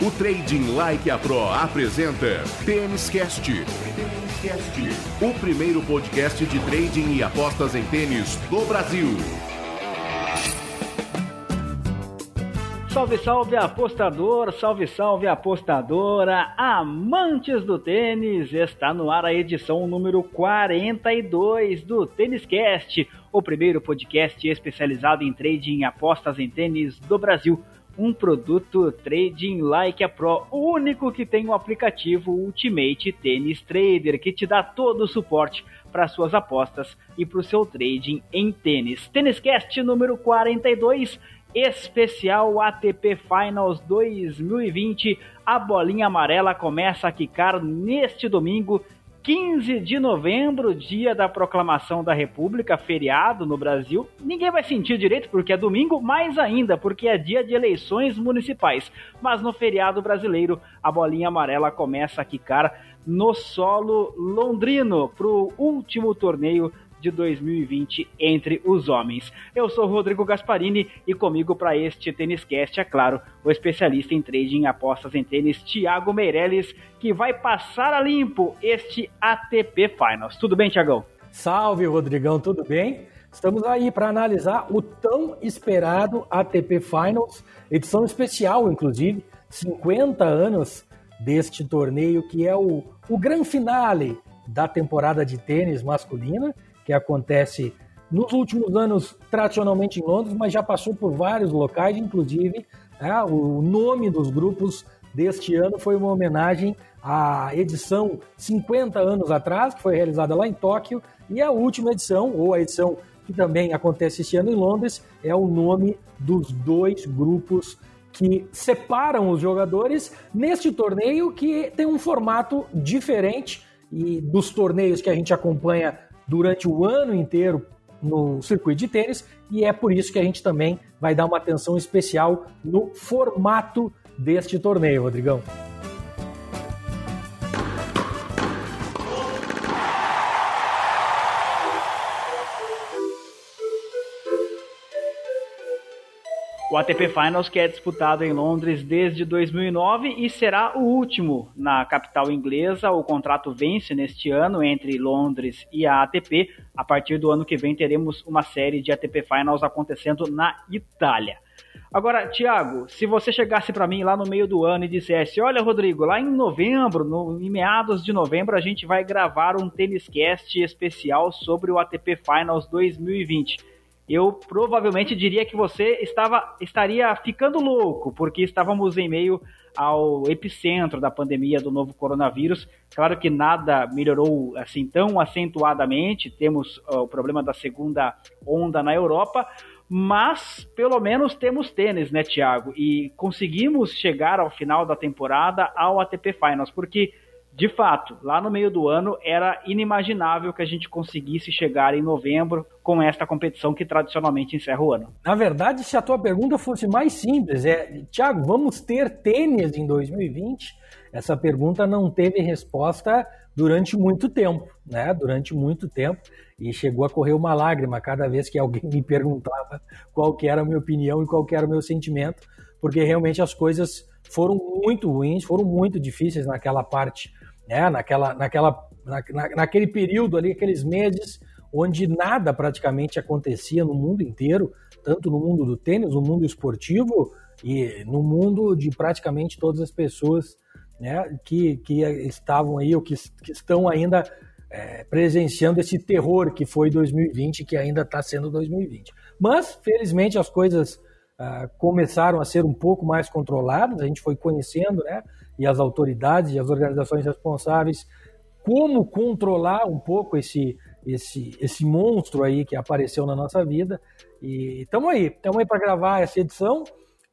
O Trading Like a Pro apresenta Tênis Cast. O primeiro podcast de trading e apostas em tênis do Brasil. Salve, salve apostador, salve, salve apostadora, amantes do tênis, está no ar a edição número 42 do Tênis Cast, o primeiro podcast especializado em trading e apostas em tênis do Brasil um produto Trading Like a Pro, o único que tem o aplicativo Ultimate Tennis Trader, que te dá todo o suporte para suas apostas e para o seu trading em tênis. Têniscast número 42, especial ATP Finals 2020. A bolinha amarela começa a quicar neste domingo 15 de novembro, dia da proclamação da República, feriado no Brasil. Ninguém vai sentir direito porque é domingo, mais ainda porque é dia de eleições municipais. Mas no feriado brasileiro, a bolinha amarela começa a quicar no solo londrino para o último torneio de 2020 entre os homens. Eu sou Rodrigo Gasparini e comigo para este Tênis Cast, é claro, o especialista em trading apostas em tênis, Thiago Meirelles, que vai passar a limpo este ATP Finals. Tudo bem, Thiagão? Salve, Rodrigão, tudo bem? Estamos aí para analisar o tão esperado ATP Finals, edição especial, inclusive, 50 anos deste torneio que é o, o grande finale da temporada de tênis masculina que acontece nos últimos anos, tradicionalmente em Londres, mas já passou por vários locais, inclusive é, o nome dos grupos deste ano foi uma homenagem à edição 50 anos atrás, que foi realizada lá em Tóquio, e a última edição, ou a edição que também acontece este ano em Londres, é o nome dos dois grupos que separam os jogadores neste torneio que tem um formato diferente e dos torneios que a gente acompanha durante o ano inteiro no circuito de tênis e é por isso que a gente também vai dar uma atenção especial no formato deste torneio, Rodrigão. O ATP Finals que é disputado em Londres desde 2009 e será o último na capital inglesa. O contrato vence neste ano entre Londres e a ATP. A partir do ano que vem teremos uma série de ATP Finals acontecendo na Itália. Agora, Thiago, se você chegasse para mim lá no meio do ano e dissesse: Olha, Rodrigo, lá em novembro, no, em meados de novembro, a gente vai gravar um Tênis Cast especial sobre o ATP Finals 2020 eu provavelmente diria que você estava, estaria ficando louco, porque estávamos em meio ao epicentro da pandemia do novo coronavírus. Claro que nada melhorou assim tão acentuadamente, temos uh, o problema da segunda onda na Europa, mas pelo menos temos tênis, né, Thiago? E conseguimos chegar ao final da temporada ao ATP Finals, porque de fato, lá no meio do ano era inimaginável que a gente conseguisse chegar em novembro com esta competição que tradicionalmente encerra o ano. Na verdade, se a tua pergunta fosse mais simples, é, Thiago, vamos ter tênis em 2020? Essa pergunta não teve resposta durante muito tempo, né? Durante muito tempo e chegou a correr uma lágrima cada vez que alguém me perguntava qual que era a minha opinião e qual que era o meu sentimento, porque realmente as coisas foram muito ruins, foram muito difíceis naquela parte né? naquela, naquela, na, naquele período ali, aqueles meses onde nada praticamente acontecia no mundo inteiro, tanto no mundo do tênis, no mundo esportivo e no mundo de praticamente todas as pessoas né, que, que estavam aí ou que, que estão ainda é, presenciando esse terror que foi 2020 que ainda está sendo 2020. Mas, felizmente, as coisas ah, começaram a ser um pouco mais controladas, a gente foi conhecendo né, e as autoridades e as organizações responsáveis como controlar um pouco esse, esse, esse monstro aí que apareceu na nossa vida. E estamos aí, estamos aí para gravar essa edição,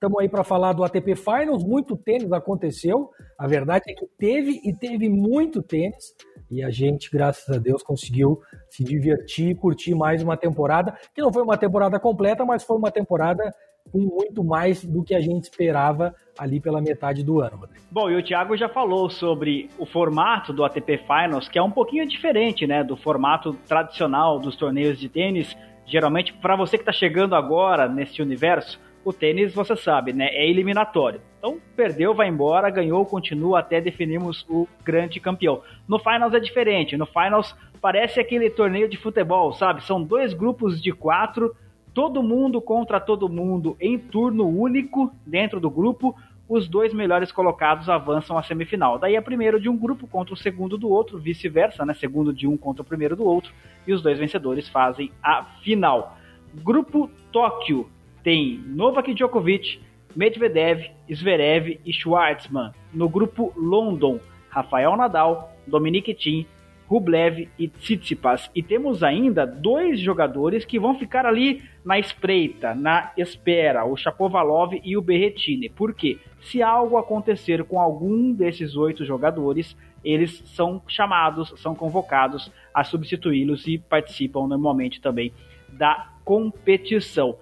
estamos aí para falar do ATP Finals. Muito tênis aconteceu, a verdade é que teve e teve muito tênis. E a gente, graças a Deus, conseguiu se divertir e curtir mais uma temporada, que não foi uma temporada completa, mas foi uma temporada com muito mais do que a gente esperava ali pela metade do ano. Rodrigo. Bom, e o Thiago já falou sobre o formato do ATP Finals, que é um pouquinho diferente, né, do formato tradicional dos torneios de tênis. Geralmente, para você que está chegando agora nesse universo, o tênis, você sabe, né? É eliminatório. Então, perdeu, vai embora, ganhou, continua até definirmos o grande campeão. No Finals é diferente. No Finals parece aquele torneio de futebol, sabe? São dois grupos de quatro, todo mundo contra todo mundo em turno único dentro do grupo. Os dois melhores colocados avançam à semifinal. Daí é primeiro de um grupo contra o segundo do outro, vice-versa, né? Segundo de um contra o primeiro do outro. E os dois vencedores fazem a final. Grupo Tóquio tem Novak Djokovic, Medvedev, Zverev e Schwartzman. No grupo London, Rafael Nadal, Dominic Thiem, Rublev e Tsitsipas. E temos ainda dois jogadores que vão ficar ali na espreita, na espera, o Chapovalov e o Berretini. Por quê? Se algo acontecer com algum desses oito jogadores, eles são chamados, são convocados a substituí-los e participam normalmente também da competição.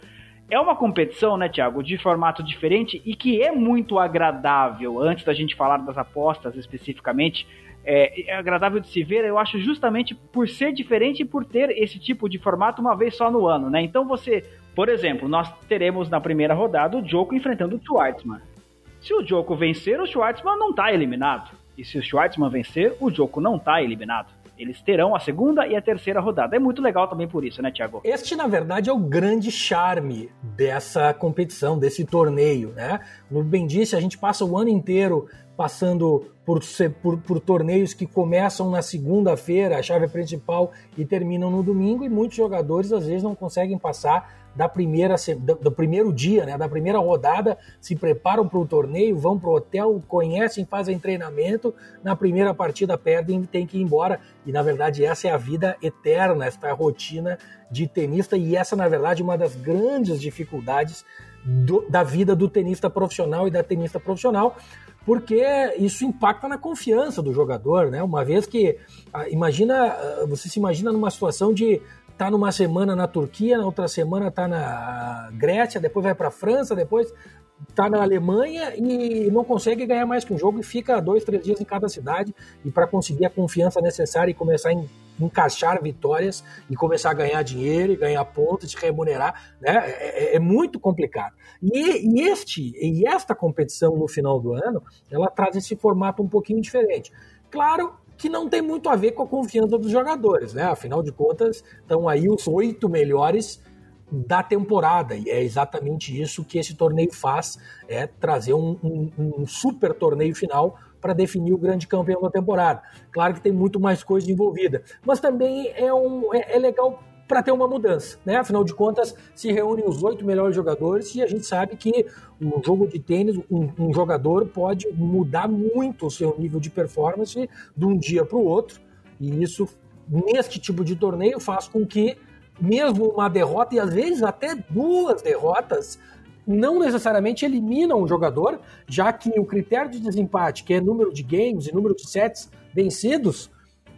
É uma competição, né, Thiago, de formato diferente e que é muito agradável. Antes da gente falar das apostas especificamente, é, é, agradável de se ver, eu acho, justamente por ser diferente e por ter esse tipo de formato uma vez só no ano, né? Então você, por exemplo, nós teremos na primeira rodada o Joko enfrentando o Schwartzman. Se o Joko vencer, o Schwartzman não está eliminado. E se o Schwartzman vencer, o Joko não está eliminado. Eles terão a segunda e a terceira rodada. É muito legal também por isso, né, Thiago? Este, na verdade, é o grande charme dessa competição, desse torneio, né? No bem disse, a gente passa o ano inteiro passando por, por, por, torneios que começam na segunda-feira, a chave principal, e terminam no domingo, e muitos jogadores às vezes não conseguem passar da primeira do, primeiro dia, né, da primeira rodada, se preparam para o torneio, vão para o hotel, conhecem, fazem treinamento, na primeira partida perdem e tem que ir embora. E na verdade essa é a vida eterna, esta rotina de tenista, e essa na verdade é uma das grandes dificuldades do, da vida do tenista profissional e da tenista profissional, porque isso impacta na confiança do jogador, né? Uma vez que ah, imagina, ah, você se imagina numa situação de tá numa semana na Turquia, na outra semana tá na Grécia, depois vai para França, depois tá na Alemanha e não consegue ganhar mais que um jogo e fica dois, três dias em cada cidade e para conseguir a confiança necessária e começar a encaixar vitórias e começar a ganhar dinheiro e ganhar pontos, se remunerar, né? É, é, é muito complicado. E, e, este e esta competição no final do ano, ela traz esse formato um pouquinho diferente. Claro que não tem muito a ver com a confiança dos jogadores, né? Afinal de contas, estão aí os oito melhores da temporada. E é exatamente isso que esse torneio faz: é trazer um, um, um super torneio final para definir o grande campeão da temporada. Claro que tem muito mais coisa envolvida, mas também é, um, é, é legal para ter uma mudança, né? Afinal de contas, se reúnem os oito melhores jogadores e a gente sabe que um jogo de tênis, um, um jogador pode mudar muito o seu nível de performance de um dia para o outro. E isso, neste tipo de torneio, faz com que mesmo uma derrota e às vezes até duas derrotas não necessariamente eliminam o jogador, já que o critério de desempate, que é número de games e número de sets vencidos,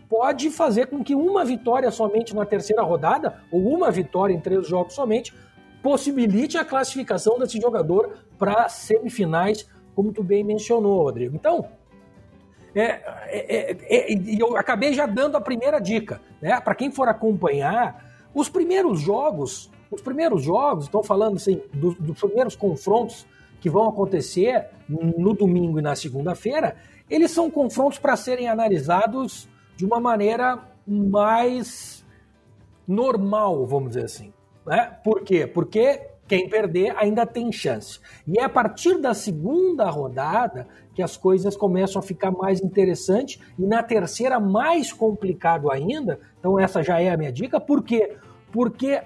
pode fazer com que uma vitória somente na terceira rodada, ou uma vitória em três jogos somente, possibilite a classificação desse jogador para semifinais, como tu bem mencionou, Rodrigo. Então, é, é, é, é eu acabei já dando a primeira dica, né? Para quem for acompanhar, os primeiros jogos, os primeiros jogos, estou falando assim, dos, dos primeiros confrontos que vão acontecer no domingo e na segunda-feira, eles são confrontos para serem analisados de uma maneira mais normal, vamos dizer assim. Né? Por quê? Porque quem perder ainda tem chance. E é a partir da segunda rodada que as coisas começam a ficar mais interessantes e na terceira mais complicado ainda. Então essa já é a minha dica. Por quê? Porque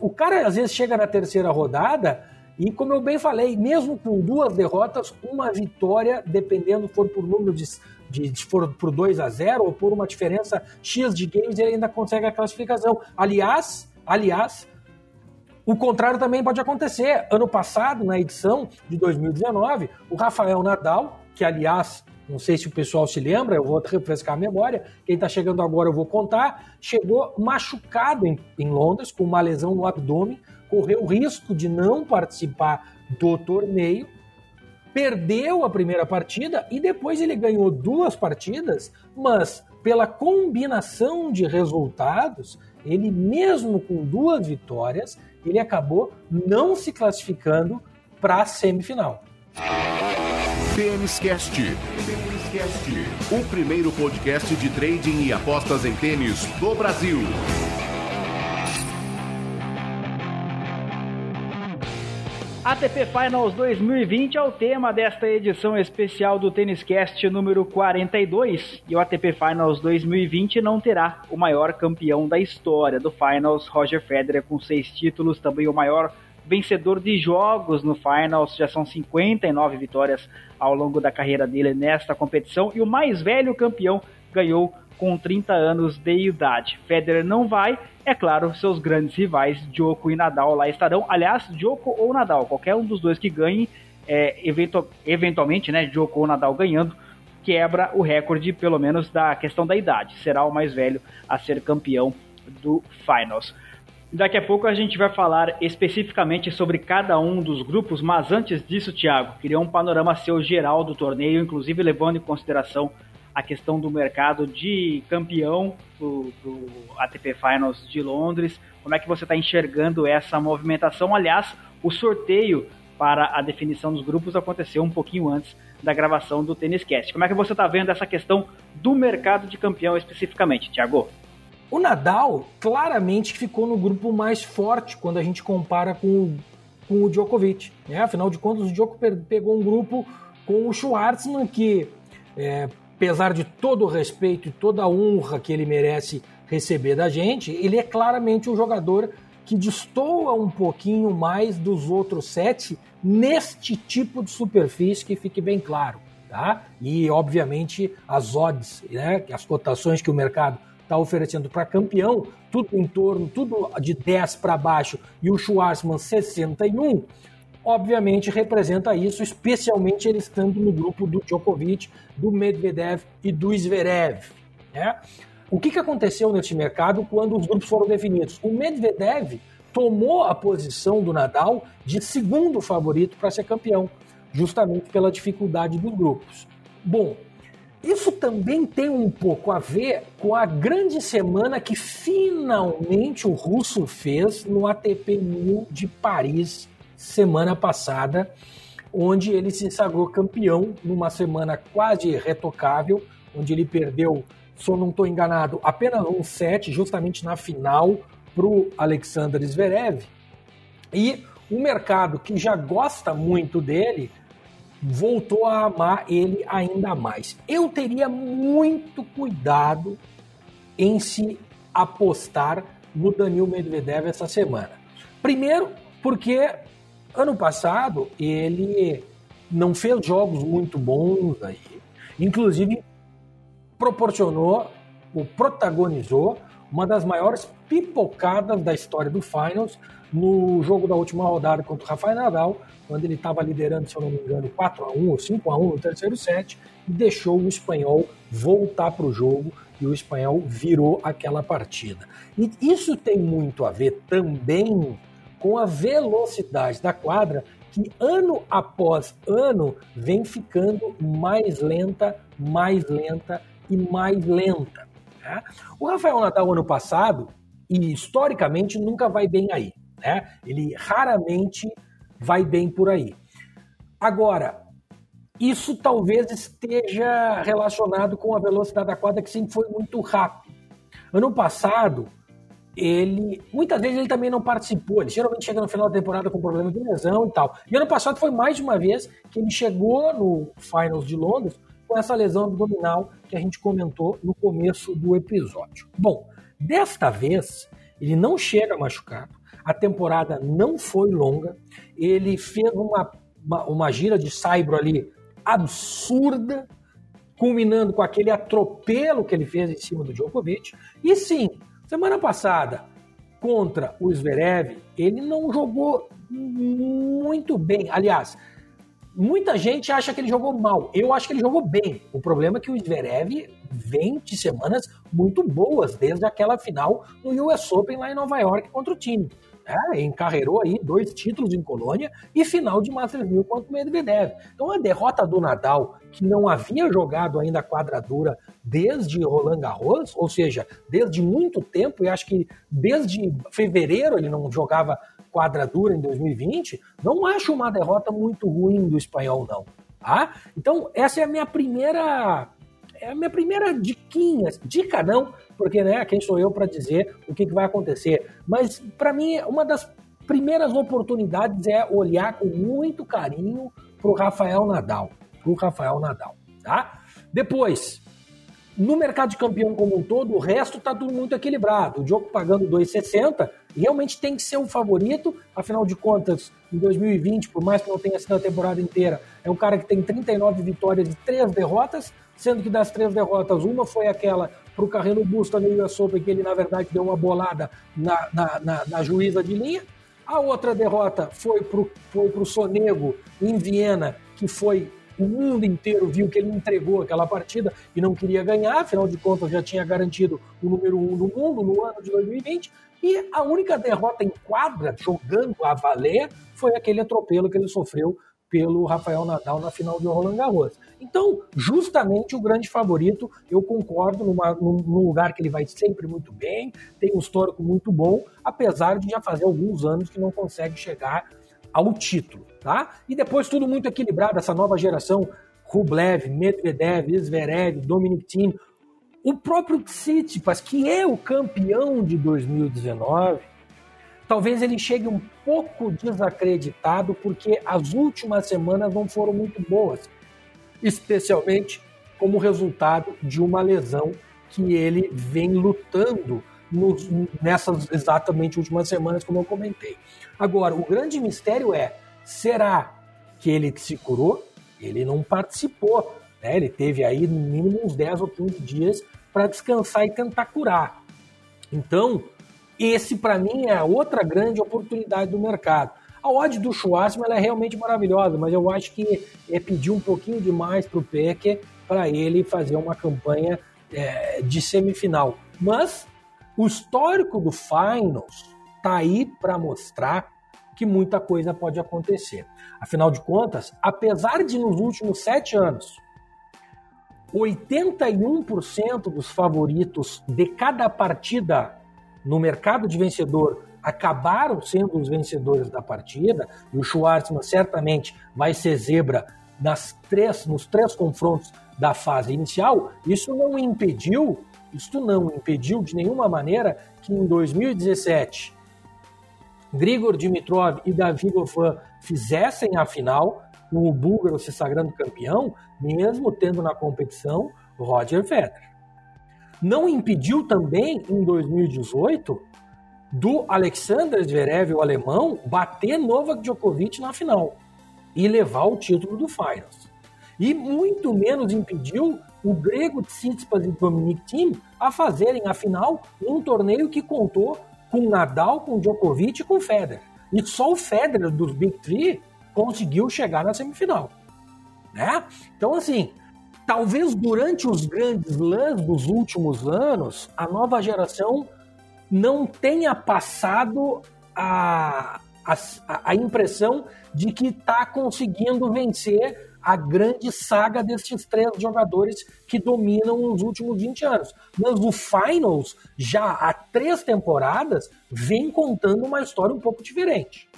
o cara às vezes chega na terceira rodada e como eu bem falei, mesmo com duas derrotas, uma vitória, dependendo for por número de de, for por 2 a 0 ou por uma diferença X de games, ele ainda consegue a classificação. Aliás, aliás, o contrário também pode acontecer. Ano passado, na edição de 2019, o Rafael Nadal, que aliás, não sei se o pessoal se lembra, eu vou refrescar a memória, quem está chegando agora eu vou contar, chegou machucado em, em Londres, com uma lesão no abdômen, correu o risco de não participar do torneio, perdeu a primeira partida e depois ele ganhou duas partidas, mas pela combinação de resultados, ele mesmo com duas vitórias, ele acabou não se classificando para a semifinal. Tênis Cast. O primeiro podcast de trading e apostas em tênis do Brasil. ATP Finals 2020 é o tema desta edição especial do Tênis Cast número 42. E o ATP Finals 2020 não terá o maior campeão da história do Finals, Roger Federer, com seis títulos, também o maior vencedor de jogos no Finals, já são 59 vitórias ao longo da carreira dele nesta competição. E o mais velho campeão ganhou com 30 anos de idade. Federer não vai, é claro, seus grandes rivais, Djoko e Nadal, lá estarão. Aliás, Djoko ou Nadal, qualquer um dos dois que ganhe, é, eventu eventualmente, né, Djoko ou Nadal ganhando, quebra o recorde, pelo menos, da questão da idade. Será o mais velho a ser campeão do Finals. Daqui a pouco a gente vai falar especificamente sobre cada um dos grupos, mas antes disso, Thiago, queria um panorama seu geral do torneio, inclusive levando em consideração a questão do mercado de campeão do, do ATP Finals de Londres. Como é que você está enxergando essa movimentação? Aliás, o sorteio para a definição dos grupos aconteceu um pouquinho antes da gravação do Tênis Cast. Como é que você está vendo essa questão do mercado de campeão especificamente, Thiago? O Nadal claramente ficou no grupo mais forte quando a gente compara com, com o Djokovic. Né? Afinal de contas, o Djokovic pegou um grupo com o Schwartzman, que é, apesar de todo o respeito e toda a honra que ele merece receber da gente, ele é claramente um jogador que destoa um pouquinho mais dos outros sete neste tipo de superfície, que fique bem claro. Tá? E, obviamente, as odds, né, as cotações que o mercado está oferecendo para campeão, tudo em torno, tudo de 10 para baixo, e o Schwarzman 61, obviamente representa isso, especialmente ele estando no grupo do Djokovic, do Medvedev e do Zverev. Né? O que, que aconteceu nesse mercado quando os grupos foram definidos? O Medvedev tomou a posição do Nadal de segundo favorito para ser campeão, justamente pela dificuldade dos grupos. Bom, isso também tem um pouco a ver com a grande semana que finalmente o russo fez no ATP 1000 de Paris semana passada, onde ele se sagrou campeão numa semana quase retocável, onde ele perdeu, se eu não estou enganado, apenas um set, justamente na final, para o Alexander Zverev. E o mercado, que já gosta muito dele, voltou a amar ele ainda mais. Eu teria muito cuidado em se apostar no Danil Medvedev essa semana. Primeiro, porque Ano passado, ele não fez jogos muito bons aí. Inclusive, proporcionou ou protagonizou uma das maiores pipocadas da história do Finals no jogo da última rodada contra o Rafael Nadal, quando ele estava liderando, se eu não me engano, 4 a 1 ou 5 a 1 no terceiro set, e deixou o espanhol voltar para o jogo e o espanhol virou aquela partida. E isso tem muito a ver também com a velocidade da quadra que ano após ano vem ficando mais lenta, mais lenta e mais lenta. Né? O Rafael Nadal ano passado, e historicamente nunca vai bem aí. Né? Ele raramente vai bem por aí. Agora, isso talvez esteja relacionado com a velocidade da quadra que sempre foi muito rápida. Ano passado, ele muitas vezes ele também não participou. Ele geralmente chega no final da temporada com problema de lesão e tal. E ano passado foi mais de uma vez que ele chegou no Finals de Londres com essa lesão abdominal que a gente comentou no começo do episódio. Bom, desta vez ele não chega machucado. A temporada não foi longa. Ele fez uma, uma, uma gira de saibro ali absurda, culminando com aquele atropelo que ele fez em cima do Djokovic. E sim, Semana passada, contra o Zverev, ele não jogou muito bem. Aliás, muita gente acha que ele jogou mal. Eu acho que ele jogou bem. O problema é que o Zverev vem de semanas muito boas, desde aquela final no US Open lá em Nova York contra o time. É, encarreirou aí dois títulos em Colônia e final de Masters 1000 contra o Medvedev. Então a derrota do Nadal, que não havia jogado ainda quadradura desde Roland Garros, ou seja, desde muito tempo, e acho que desde fevereiro ele não jogava quadradura em 2020, não acho uma derrota muito ruim do espanhol, não. Tá? Então, essa é a minha primeira. É a minha primeira diquinha. Dica não, porque né, quem sou eu para dizer o que, que vai acontecer. Mas, para mim, uma das primeiras oportunidades é olhar com muito carinho para o Rafael Nadal. Para o Rafael Nadal. Tá? Depois, no mercado de campeão como um todo, o resto está tudo muito equilibrado. O Djokovic pagando 2,60 realmente tem que ser o favorito. Afinal de contas, em 2020, por mais que não tenha sido a temporada inteira, é um cara que tem 39 vitórias e 3 derrotas, sendo que das três derrotas, uma foi aquela para o Carreno Busta no US Open, que ele, na verdade, deu uma bolada na, na, na, na juíza de linha. A outra derrota foi para o Sonego em Viena, que foi o mundo inteiro viu que ele entregou aquela partida e não queria ganhar, afinal de contas já tinha garantido o número um do mundo no ano de 2020. E a única derrota em quadra, jogando a valer, foi aquele atropelo que ele sofreu pelo Rafael Nadal na final de Roland Garros. Então, justamente o grande favorito, eu concordo, num, lugar que ele vai sempre muito bem, tem um histórico muito bom, apesar de já fazer alguns anos que não consegue chegar ao título, tá? E depois tudo muito equilibrado, essa nova geração, Rublev, Medvedev, Zverev, Dominic Thiem, o próprio Tsitsipas, que é o campeão de 2019, talvez ele chegue um pouco desacreditado porque as últimas semanas não foram muito boas, especialmente como resultado de uma lesão que ele vem lutando nos, nessas exatamente últimas semanas, como eu comentei. Agora, o grande mistério é: será que ele se curou? Ele não participou. Né? Ele teve aí no mínimo uns 10 ou 15 dias para descansar e tentar curar. Então, esse para mim é a outra grande oportunidade do mercado. A odd do Schwartzman é realmente maravilhosa, mas eu acho que é pedir um pouquinho demais para o Pecker para ele fazer uma campanha é, de semifinal. Mas o histórico do Finals está aí para mostrar que muita coisa pode acontecer. Afinal de contas, apesar de nos últimos sete anos 81% dos favoritos de cada partida no mercado de vencedor acabaram sendo os vencedores da partida, e o Schwartzman certamente vai ser zebra nas três, nos três confrontos da fase inicial, isso não impediu isto não impediu de nenhuma maneira que em 2017 Grigor Dimitrov e Davi Goffin fizessem a final, com o búlgaro se sagrando campeão, mesmo tendo na competição Roger Federer. Não impediu também em 2018 do Alexander Zverev, o alemão, bater Novak Djokovic na final e levar o título do Finals. E muito menos impediu o grego Tsitsipas e Dominic Thiem a fazerem a final um torneio que contou com Nadal, com Djokovic e com Federer. E só o Federer dos Big Three conseguiu chegar na semifinal. Né? Então, assim, talvez durante os grandes lãs dos últimos anos, a nova geração não tenha passado a, a, a impressão de que está conseguindo vencer a grande saga destes três jogadores que dominam os últimos 20 anos. Mas o Finals, já há três temporadas, vem contando uma história um pouco diferente.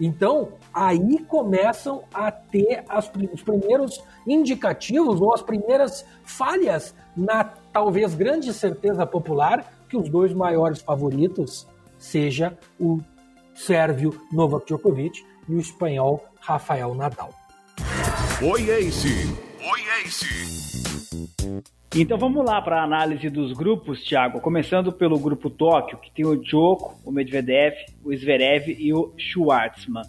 Então, aí começam a ter as, os primeiros indicativos ou as primeiras falhas na talvez grande certeza popular que os dois maiores favoritos seja o sérvio Novak Djokovic e o espanhol Rafael Nadal. Oi, Ace! Oi, Ace! Então vamos lá para a análise dos grupos, Thiago. Começando pelo grupo Tóquio, que tem o Joko, o Medvedev, o Zverev e o Schwartzman.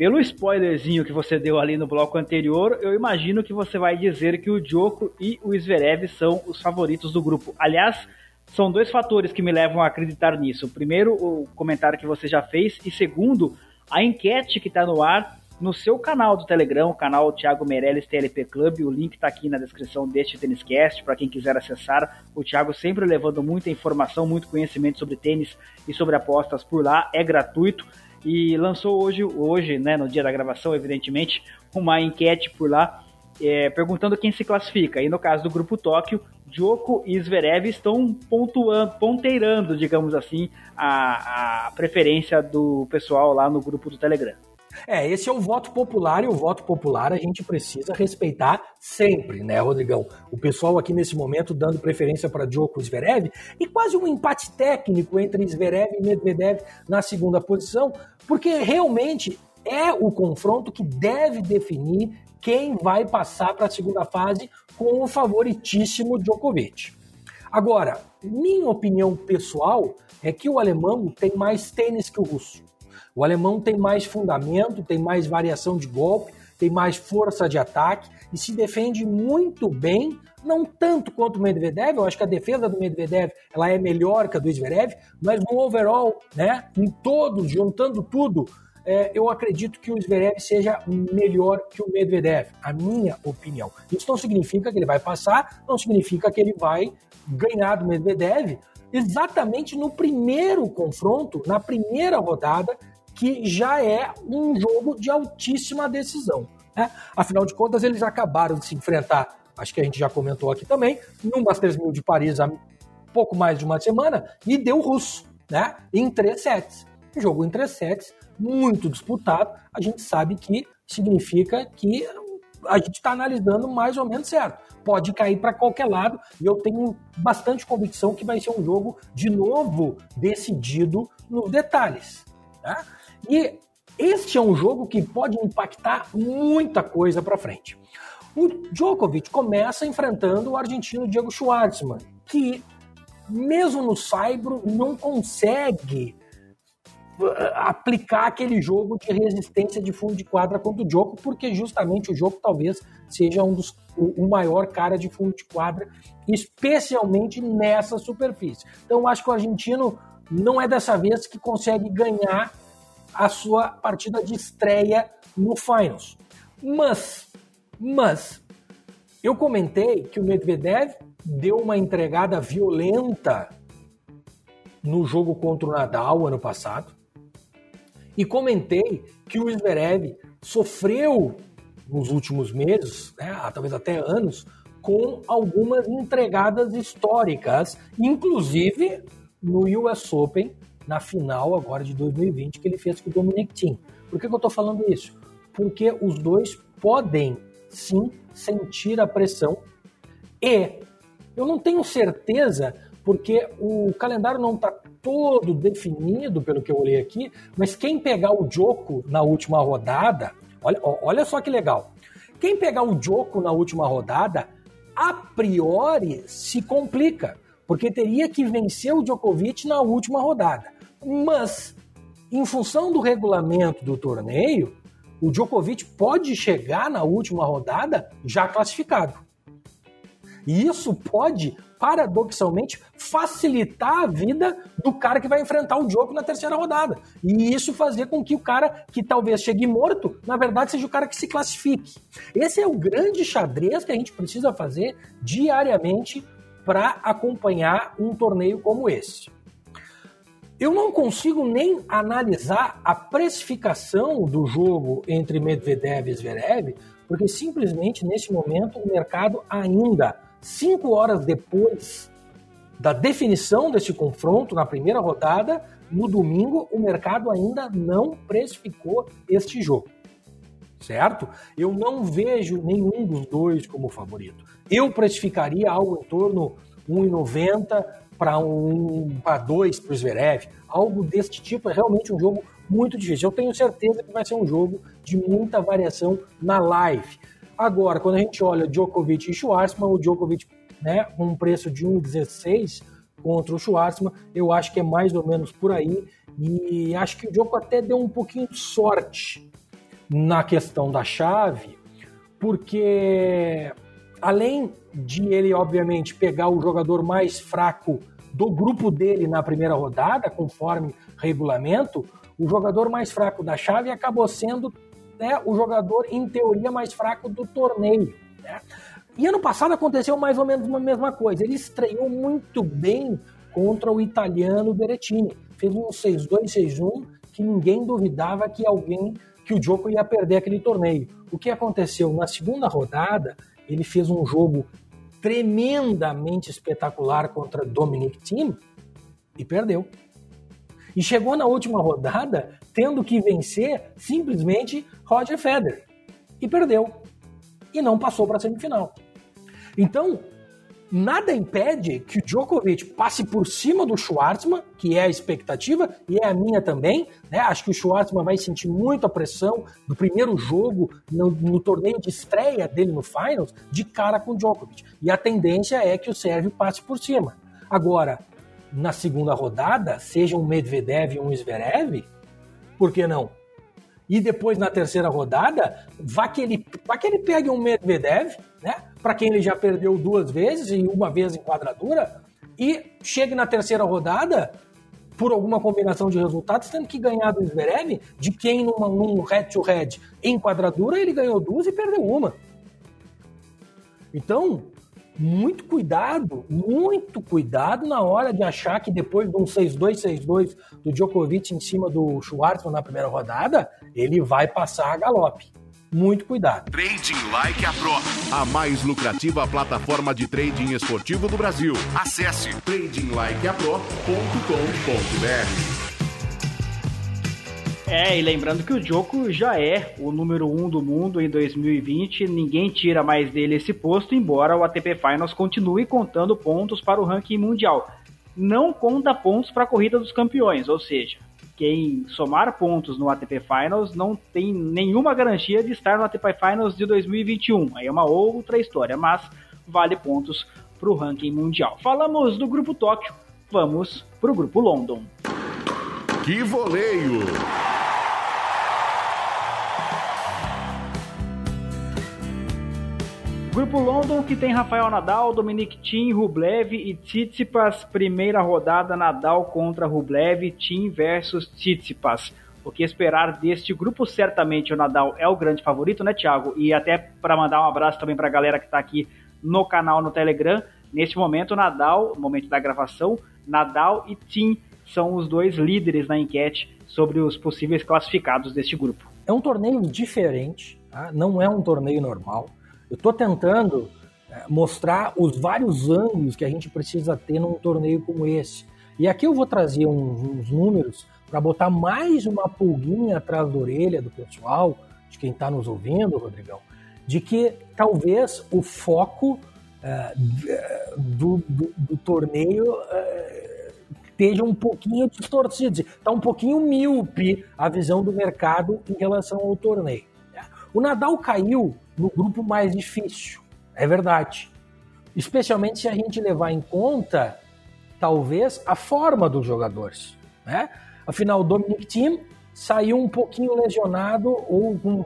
Pelo spoilerzinho que você deu ali no bloco anterior, eu imagino que você vai dizer que o Joko e o Zverev são os favoritos do grupo. Aliás, são dois fatores que me levam a acreditar nisso. Primeiro, o comentário que você já fez, e segundo, a enquete que está no ar no seu canal do Telegram, o canal Thiago Meirelles TLP Club. O link está aqui na descrição deste Têniscast para quem quiser acessar. O Thiago sempre levando muita informação, muito conhecimento sobre tênis e sobre apostas por lá. É gratuito e lançou hoje, hoje, né, no dia da gravação, evidentemente, uma enquete por lá é, perguntando quem se classifica. E no caso do grupo Tóquio, Djoko e Zverev estão pontuando, ponteirando, digamos assim, a, a preferência do pessoal lá no grupo do Telegram. É, esse é o voto popular e o voto popular a gente precisa respeitar sempre, né, Rodrigão? O pessoal aqui nesse momento dando preferência para Djoko Zverev e quase um empate técnico entre Zverev e Medvedev na segunda posição, porque realmente é o confronto que deve definir quem vai passar para a segunda fase com o favoritíssimo Djokovic. Agora, minha opinião pessoal é que o alemão tem mais tênis que o russo. O alemão tem mais fundamento, tem mais variação de golpe, tem mais força de ataque e se defende muito bem, não tanto quanto o Medvedev, eu acho que a defesa do Medvedev ela é melhor que a do Zverev, mas no overall, né, em todos, juntando tudo, é, eu acredito que o Zverev seja melhor que o Medvedev, a minha opinião. Isso não significa que ele vai passar, não significa que ele vai ganhar do Medvedev exatamente no primeiro confronto, na primeira rodada, que já é um jogo de altíssima decisão. Né? Afinal de contas, eles acabaram de se enfrentar, acho que a gente já comentou aqui também, no Masters 1000 de Paris há pouco mais de uma semana, e deu russo, né? em três sets. Um jogo em três sets, muito disputado, a gente sabe que significa que a gente está analisando mais ou menos certo. Pode cair para qualquer lado e eu tenho bastante convicção que vai ser um jogo de novo decidido nos detalhes. Tá? E este é um jogo que pode impactar muita coisa para frente. O Djokovic começa enfrentando o argentino Diego Schwartzman, que mesmo no Saibro não consegue aplicar aquele jogo de resistência de fundo de quadra contra o Djoko, porque justamente o Djoko talvez seja um dos o, maior cara de fundo de quadra, especialmente nessa superfície. Então acho que o argentino não é dessa vez que consegue ganhar a sua partida de estreia no Finals. Mas, mas eu comentei que o Medvedev deu uma entregada violenta no jogo contra o Nadal ano passado e comentei que o Zverev sofreu nos últimos meses, né, talvez até anos, com algumas entregadas históricas, inclusive no US Open, na final agora de 2020, que ele fez com o Dominic Thiem. Por que, que eu estou falando isso? Porque os dois podem sim sentir a pressão e eu não tenho certeza, porque o calendário não está todo definido, pelo que eu olhei aqui, mas quem pegar o Joko na última rodada, olha, olha só que legal. Quem pegar o Joko na última rodada, a priori se complica, porque teria que vencer o Djokovic na última rodada. Mas, em função do regulamento do torneio, o Djokovic pode chegar na última rodada já classificado. E isso pode paradoxalmente, facilitar a vida do cara que vai enfrentar o jogo na terceira rodada. E isso fazer com que o cara que talvez chegue morto, na verdade, seja o cara que se classifique. Esse é o grande xadrez que a gente precisa fazer diariamente para acompanhar um torneio como esse. Eu não consigo nem analisar a precificação do jogo entre Medvedev e Zverev, porque simplesmente nesse momento o mercado ainda cinco horas depois da definição deste confronto na primeira rodada, no domingo, o mercado ainda não precificou este jogo. Certo? Eu não vejo nenhum dos dois como favorito. Eu precificaria algo em torno 1,90 para um para 2 para o Zverev. Algo deste tipo é realmente um jogo muito difícil. Eu tenho certeza que vai ser um jogo de muita variação na live. Agora, quando a gente olha Djokovic e Schwartzman, o Djokovic né, com um preço de 1,16 contra o Schwartzman, eu acho que é mais ou menos por aí. E acho que o Djokovic até deu um pouquinho de sorte na questão da chave, porque além de ele, obviamente, pegar o jogador mais fraco do grupo dele na primeira rodada, conforme regulamento, o jogador mais fraco da chave acabou sendo né, o jogador, em teoria, mais fraco do torneio. Né? E ano passado aconteceu mais ou menos a mesma coisa. Ele estreou muito bem contra o italiano Berrettini. Fez um 6-2, 6-1 que ninguém duvidava que alguém que o Djokovic ia perder aquele torneio. O que aconteceu? Na segunda rodada, ele fez um jogo tremendamente espetacular contra Dominic Thiem e perdeu. E chegou na última rodada tendo que vencer simplesmente Roger Federer e perdeu. E não passou para a semifinal. Então, nada impede que o Djokovic passe por cima do Schwartzman, que é a expectativa, e é a minha também. Né? Acho que o Schwartzman vai sentir muita pressão no primeiro jogo, no, no, torneio de estreia dele no Finals, de cara com o Djokovic. E a tendência é que o Sérvio passe por cima. Agora, na segunda rodada, seja um Medvedev e um Zverev, por que não? E depois, na terceira rodada, vá que ele, vá que ele pegue um Medvedev, né? Para quem ele já perdeu duas vezes e uma vez em quadradura, e chegue na terceira rodada, por alguma combinação de resultados, tendo que ganhar do Zverev, de quem numa, num head-to-head em quadradura ele ganhou duas e perdeu uma. Então, muito cuidado, muito cuidado na hora de achar que depois de um 6-2, 6-2 do Djokovic em cima do Schwartzman na primeira rodada, ele vai passar a galope. Muito cuidado. Trading Like a Pro, a mais lucrativa plataforma de trading esportivo do Brasil. Acesse tradinglikeapro.com.br. É, e lembrando que o Joko já é o número 1 um do mundo em 2020, ninguém tira mais dele esse posto, embora o ATP Finals continue contando pontos para o ranking mundial. Não conta pontos para a corrida dos campeões, ou seja, quem somar pontos no ATP Finals não tem nenhuma garantia de estar no ATP Finals de 2021. Aí é uma outra história, mas vale pontos para o ranking mundial. Falamos do grupo Tóquio, vamos para o grupo London. Que voleio! Grupo London que tem Rafael Nadal, Dominic Thiem, Rublev e Tsitsipas. Primeira rodada Nadal contra Rublev, Thiem versus Tsitsipas. O que esperar deste grupo? Certamente o Nadal é o grande favorito, né, Thiago? E até para mandar um abraço também para a galera que está aqui no canal no Telegram. Neste momento, Nadal, momento da gravação, Nadal e Thiem são os dois líderes na enquete sobre os possíveis classificados deste grupo. É um torneio diferente, tá? não é um torneio normal. Eu estou tentando é, mostrar os vários ângulos que a gente precisa ter num torneio como esse. E aqui eu vou trazer uns, uns números para botar mais uma pulguinha atrás da orelha do pessoal, de quem está nos ouvindo, Rodrigão, de que talvez o foco é, do, do, do, torneio é, esteja um pouquinho distorcido, está um pouquinho míope a visão do mercado em relação ao torneio. O Nadal caiu no grupo mais difícil, é verdade. Especialmente se a gente levar em conta, talvez, a forma dos jogadores. Né? Afinal, o Dominic Thiem saiu um pouquinho lesionado ou com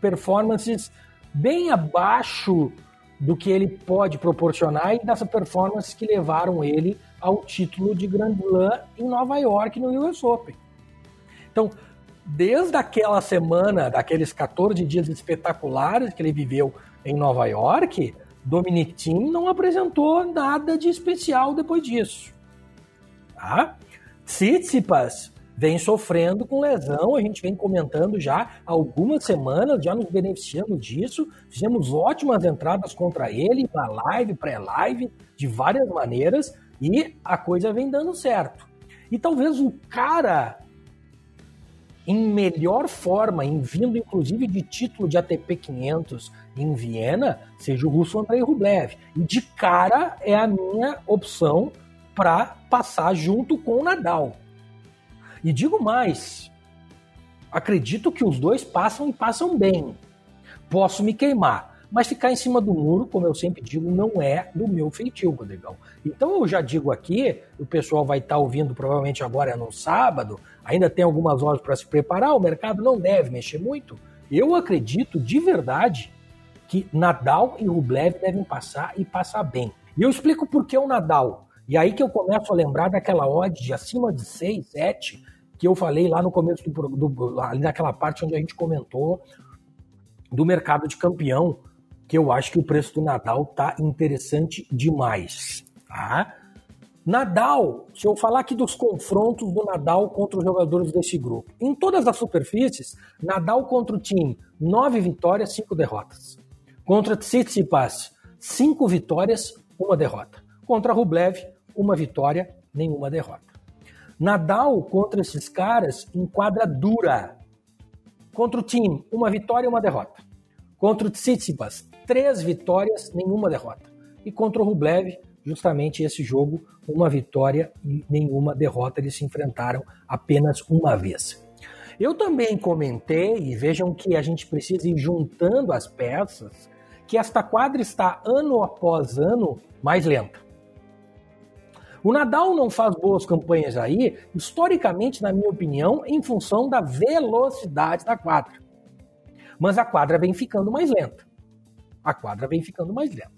performances bem abaixo do que ele pode proporcionar e dessas performances que levaram ele ao título de Grand Slam em Nova York no US Open. Então, desde aquela semana, daqueles 14 dias espetaculares que ele viveu em Nova York, Dominic Thiem não apresentou nada de especial depois disso. Tá? Tsitsipas vem sofrendo com lesão, a gente vem comentando já há algumas semanas, já nos beneficiando disso, fizemos ótimas entradas contra ele, na live, pré-live, de várias maneiras, e a coisa vem dando certo. E talvez o cara em melhor forma, em vindo inclusive de título de ATP 500 em Viena, seja o russo Andrei Rublev. De cara é a minha opção para passar junto com o Nadal. E digo mais, acredito que os dois passam e passam bem. Posso me queimar, mas ficar em cima do muro, como eu sempre digo, não é do meu feitio, Rodrigão. Então eu já digo aqui, o pessoal vai estar tá ouvindo provavelmente agora é no sábado, ainda tem algumas horas para se preparar, o mercado não deve mexer muito. Eu acredito de verdade que Nadal e Rublev devem passar e passar bem. E eu explico por que o Nadal. E aí que eu começo a lembrar daquela odd de acima de 6, 7, que eu falei lá no começo do, do ali naquela parte onde a gente comentou do mercado de campeão, que eu acho que o preço do Nadal tá interessante demais, tá? Nadal, se eu falar aqui dos confrontos do Nadal contra os jogadores desse grupo, em todas as superfícies, Nadal contra o time, nove vitórias, cinco derrotas. Contra Tsitsipas, cinco vitórias, uma derrota. Contra Rublev, uma vitória, nenhuma derrota. Nadal contra esses caras em quadra dura. Contra o time, uma vitória uma derrota. Contra o Tsitsipas, três vitórias, nenhuma derrota. E contra o Rublev, justamente esse jogo, uma vitória e nenhuma derrota. Eles se enfrentaram apenas uma vez. Eu também comentei, e vejam que a gente precisa ir juntando as peças, que esta quadra está ano após ano mais lenta. O Nadal não faz boas campanhas aí, historicamente, na minha opinião, em função da velocidade da quadra. Mas a quadra vem ficando mais lenta. A quadra vem ficando mais lenta.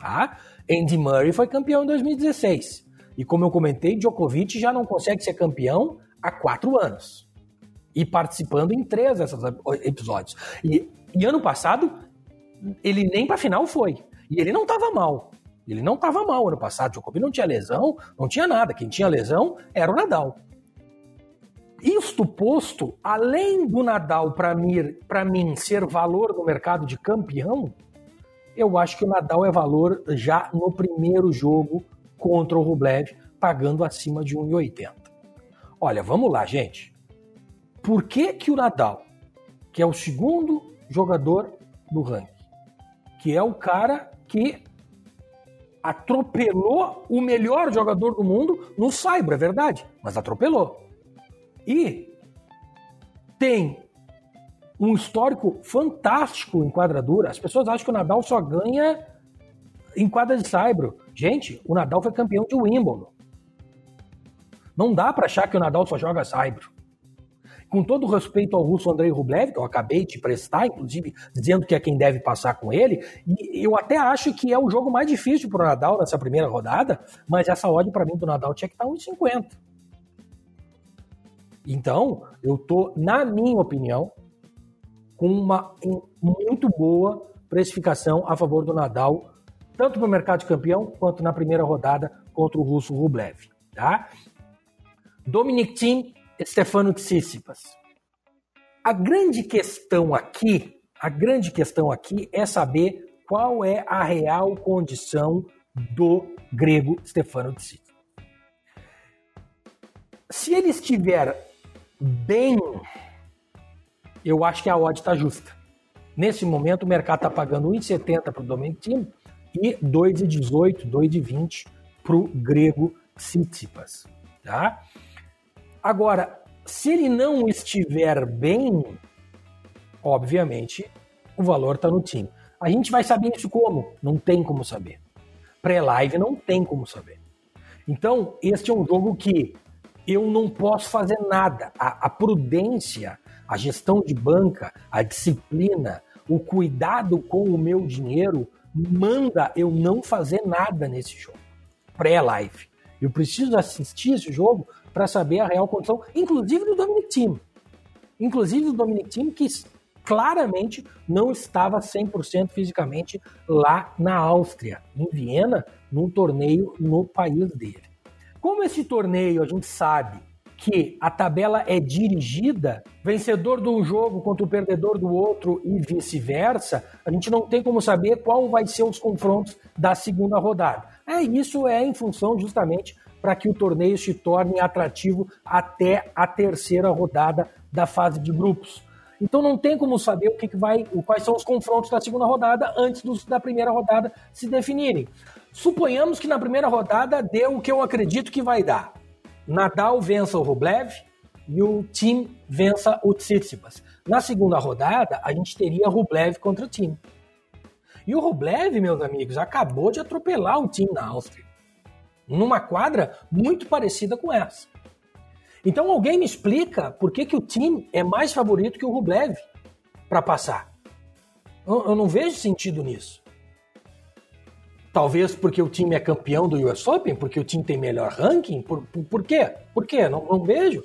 Tá? Andy Murray foi campeão em 2016. E como eu comentei, Djokovic já não consegue ser campeão há quatro anos. E participando em três desses episódios. E, e ano passado, ele nem para final foi. E ele não estava mal. Ele não estava mal ano passado. Djokovic não tinha lesão, não tinha nada. Quem tinha lesão era o Nadal. Isto posto, além do Nadal para mim, mim ser valor no mercado de campeão, eu acho que o Nadal é valor já no primeiro jogo contra o Rublev, pagando acima de 1,80. Olha, vamos lá, gente. Por que, que o Nadal, que é o segundo jogador do ranking, que é o cara que atropelou o melhor jogador do mundo no Saibro, é verdade, mas atropelou. E tem um histórico fantástico em quadradura. As pessoas acham que o Nadal só ganha em quadra de saibro. Gente, o Nadal foi campeão de Wimbledon. Não dá para achar que o Nadal só joga saibro. Com todo respeito ao russo Andrei Rublev, que eu acabei de prestar, inclusive dizendo que é quem deve passar com ele, e eu até acho que é o jogo mais difícil para o Nadal nessa primeira rodada, mas essa odd para mim do Nadal tinha que estar 1,50. Então, eu tô, na minha opinião, com uma muito boa precificação a favor do Nadal, tanto no mercado de campeão quanto na primeira rodada contra o russo Rublev. Tá? Dominic Thiem, Stefano Tsitsipas. A grande questão aqui, a grande questão aqui é saber qual é a real condição do grego Stefano Tsitsipas. Se ele estiver bem eu acho que a odd está justa. Nesse momento, o mercado está pagando 1,70 para o Domenico e 2,18, 2,20 para o grego Tsitsipas. Tá? Agora, se ele não estiver bem, obviamente, o valor está no time. A gente vai saber isso como? Não tem como saber. Pré-live não tem como saber. Então, este é um jogo que eu não posso fazer nada. A, a prudência a gestão de banca, a disciplina, o cuidado com o meu dinheiro manda eu não fazer nada nesse jogo, pré-live. Eu preciso assistir esse jogo para saber a real condição, inclusive do Dominic Thiem. Inclusive do Dominic Thiem, que claramente não estava 100% fisicamente lá na Áustria, em Viena, num torneio no país dele. Como esse torneio a gente sabe que a tabela é dirigida, vencedor de um jogo contra o perdedor do outro e vice-versa, a gente não tem como saber qual vai ser os confrontos da segunda rodada. É isso é em função justamente para que o torneio se torne atrativo até a terceira rodada da fase de grupos. Então não tem como saber o que, que vai, quais são os confrontos da segunda rodada antes dos, da primeira rodada se definirem. Suponhamos que na primeira rodada deu o que eu acredito que vai dar. Nadal vença o Rublev e o Tim vença o Tsitsipas. Na segunda rodada, a gente teria Rublev contra o Tim. E o Rublev, meus amigos, acabou de atropelar o Tim na Áustria. Numa quadra muito parecida com essa. Então alguém me explica por que, que o Tim é mais favorito que o Rublev para passar. Eu, eu não vejo sentido nisso. Talvez porque o time é campeão do US Open, porque o time tem melhor ranking? Por, por, por quê? Por quê? Não, não vejo.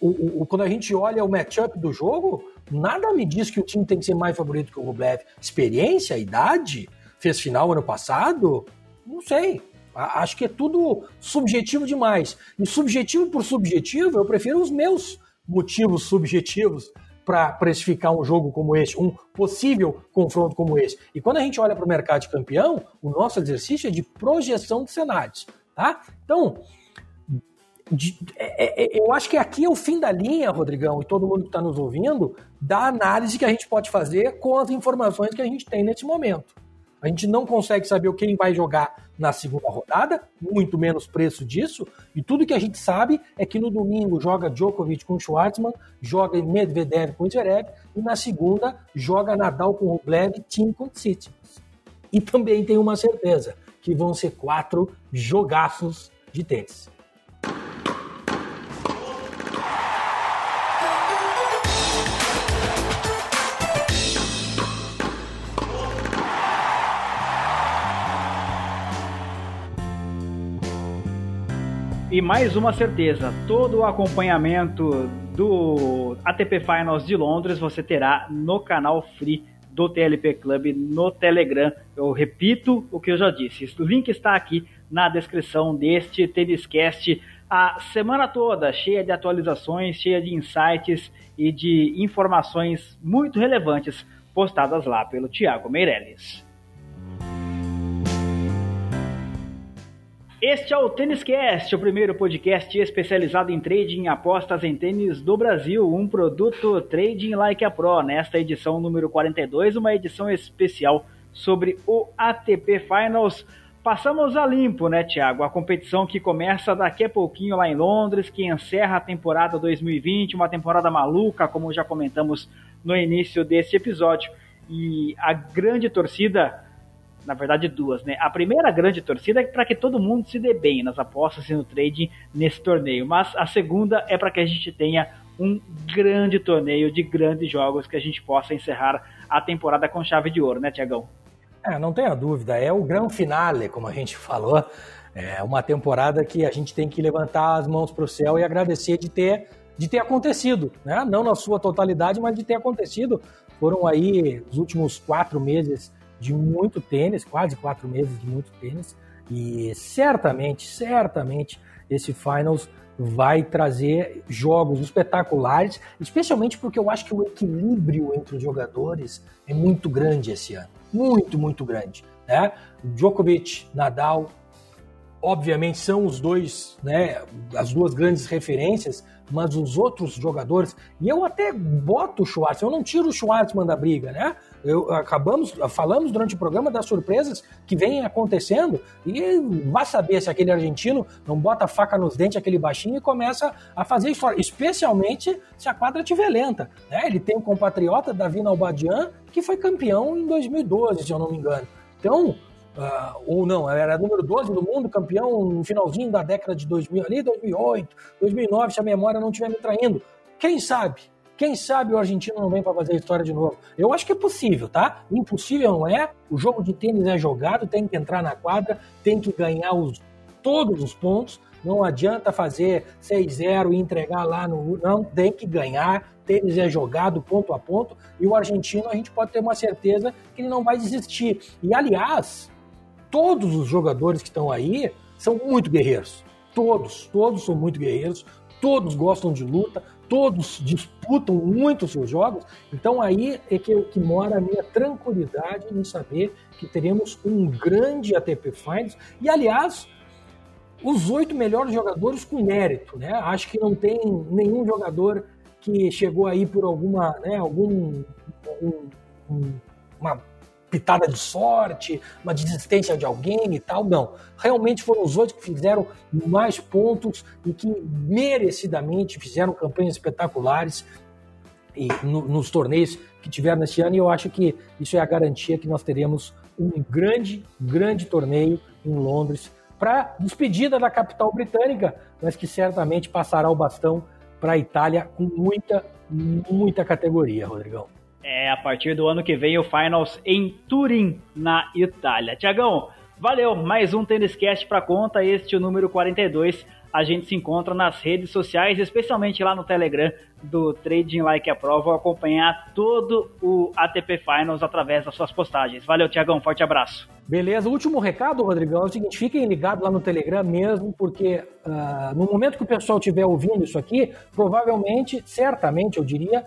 O, o, quando a gente olha o matchup do jogo, nada me diz que o time tem que ser mais favorito que o Rublev. Experiência, idade, fez final ano passado? Não sei. Acho que é tudo subjetivo demais. E subjetivo por subjetivo, eu prefiro os meus motivos subjetivos para precificar um jogo como esse, um possível confronto como esse. E quando a gente olha para o mercado de campeão, o nosso exercício é de projeção de cenários. Tá? Então, de, é, é, eu acho que aqui é o fim da linha, Rodrigão, e todo mundo que está nos ouvindo, da análise que a gente pode fazer com as informações que a gente tem nesse momento. A gente não consegue saber quem vai jogar na segunda rodada, muito menos preço disso, e tudo que a gente sabe é que no domingo joga Djokovic com Schwartzman, joga Medvedev com Zverev, e na segunda joga Nadal com Rublev, Tim com Tsitsipas. E também tem uma certeza, que vão ser quatro jogaços de tênis. E mais uma certeza, todo o acompanhamento do ATP Finals de Londres você terá no canal free do TLP Club no Telegram. Eu repito o que eu já disse. O link está aqui na descrição deste Têniscast a semana toda, cheia de atualizações, cheia de insights e de informações muito relevantes postadas lá pelo Thiago Meirelles. Este é o Tênis Cast, o primeiro podcast especializado em trading e apostas em tênis do Brasil, um produto Trading Like a Pro. Nesta edição número 42, uma edição especial sobre o ATP Finals. Passamos a limpo, né, Thiago? A competição que começa daqui a pouquinho lá em Londres, que encerra a temporada 2020, uma temporada maluca, como já comentamos no início desse episódio. E a grande torcida na verdade duas, né? A primeira grande torcida é para que todo mundo se dê bem nas apostas e no trading nesse torneio, mas a segunda é para que a gente tenha um grande torneio de grandes jogos que a gente possa encerrar a temporada com chave de ouro, né, Tiagão? É, não tenha dúvida, é o grande finale, como a gente falou. É uma temporada que a gente tem que levantar as mãos para o céu e agradecer de ter, de ter acontecido, né? Não na sua totalidade, mas de ter acontecido. Foram aí os últimos quatro meses de muito tênis, quase quatro meses de muito tênis, e certamente, certamente esse Finals vai trazer jogos espetaculares, especialmente porque eu acho que o equilíbrio entre os jogadores é muito grande esse ano, muito, muito grande. Né? Djokovic, Nadal, obviamente são os dois, né, as duas grandes referências, mas os outros jogadores, e eu até boto o Schwartz, eu não tiro o Schwartzman da briga, né? Eu, acabamos, falamos durante o programa das surpresas que vêm acontecendo e vai saber se aquele argentino não bota a faca nos dentes, aquele baixinho, e começa a fazer história, especialmente se a quadra estiver lenta. Né? Ele tem um compatriota, Davi Nalbadian, que foi campeão em 2012, se eu não me engano. Então, Uh, ou não, era número 12 do mundo, campeão no finalzinho da década de 2000, ali 2008, 2009, se a memória não estiver me traindo. Quem sabe? Quem sabe o argentino não vem para fazer a história de novo? Eu acho que é possível, tá? Impossível não é. O jogo de tênis é jogado, tem que entrar na quadra, tem que ganhar os, todos os pontos. Não adianta fazer 6-0 e entregar lá no. Não, tem que ganhar. Tênis é jogado ponto a ponto. E o argentino, a gente pode ter uma certeza que ele não vai desistir. E, aliás, todos os jogadores que estão aí são muito guerreiros. Todos, todos são muito guerreiros. Todos gostam de luta, todos disputam muito os seus jogos, então aí é que, que mora a minha tranquilidade em saber que teremos um grande ATP Finals. E, aliás, os oito melhores jogadores com mérito, né? Acho que não tem nenhum jogador que chegou aí por alguma, né, algum, um, um, uma pitada de sorte, uma desistência de alguém e tal. Não. Realmente foram os oito que fizeram mais pontos e que merecidamente fizeram campanhas espetaculares e, no, nos torneios que tiveram nesse ano. E eu acho que isso é a garantia que nós teremos um grande, grande torneio em Londres para despedida da capital britânica, mas que certamente passará o bastão para a Itália com muita, muita categoria, Rodrigão. É, a partir do ano que vem o Finals em Turim, na Itália. Tiagão, valeu, mais um Tênis Cast para conta, este é o número 42. A gente se encontra nas redes sociais, especialmente lá no Telegram do Trading Like a Pro. Vou acompanhar todo o ATP Finals através das suas postagens. Valeu, Tiagão, forte abraço. Beleza. Último recado, Rodrigão, é o seguinte: fiquem ligados lá no Telegram mesmo, porque uh, no momento que o pessoal estiver ouvindo isso aqui, provavelmente, certamente, eu diria,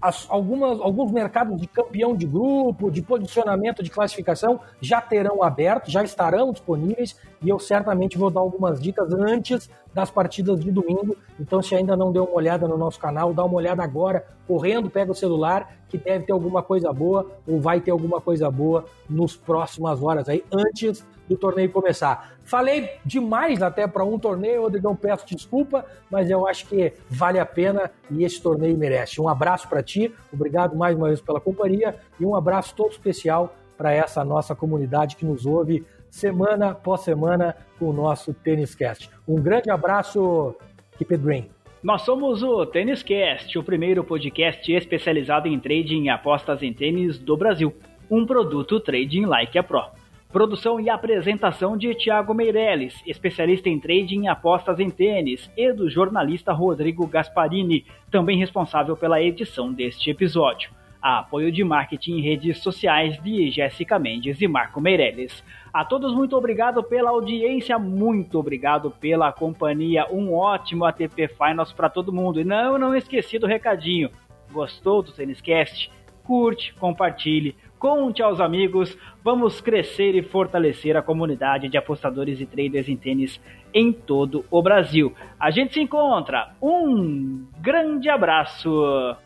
as, algumas, alguns mercados de campeão de grupo, de posicionamento de classificação já terão aberto, já estarão disponíveis e eu certamente vou dar algumas dicas antes das partidas de domingo. Então, se ainda não deu uma olhada no nosso canal, dá uma olhada agora, correndo, pega o celular, que deve ter alguma coisa boa ou vai ter alguma coisa boa nos próximas horas aí, antes do torneio começar. Falei demais até para um torneio, Rodrigão, peço desculpa, mas eu acho que vale a pena e esse torneio merece. Um abraço para ti, obrigado mais uma vez pela companhia e um abraço todo especial para essa nossa comunidade que nos ouve semana após semana com o nosso Tênis Cast. Um grande abraço, Keep It Green. Nós somos o Tênis Cast, o primeiro podcast especializado em trading e apostas em tênis do Brasil. Um produto Trading Like a Pro. Produção e apresentação de Tiago Meirelles, especialista em trading e apostas em tênis, e do jornalista Rodrigo Gasparini, também responsável pela edição deste episódio. Apoio de marketing em redes sociais de Jéssica Mendes e Marco Meirelles. A todos muito obrigado pela audiência, muito obrigado pela companhia. Um ótimo ATP Finals para todo mundo. E não, não esqueci do recadinho. Gostou do Tênis Cast? Curte, compartilhe Conte aos amigos, vamos crescer e fortalecer a comunidade de apostadores e traders em tênis em todo o Brasil. A gente se encontra. Um grande abraço.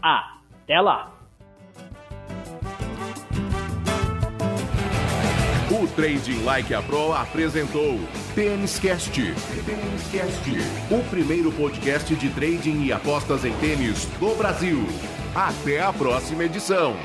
Até lá. O Trading Like a Pro apresentou Tênis Cast. O primeiro podcast de trading e apostas em tênis do Brasil. Até a próxima edição.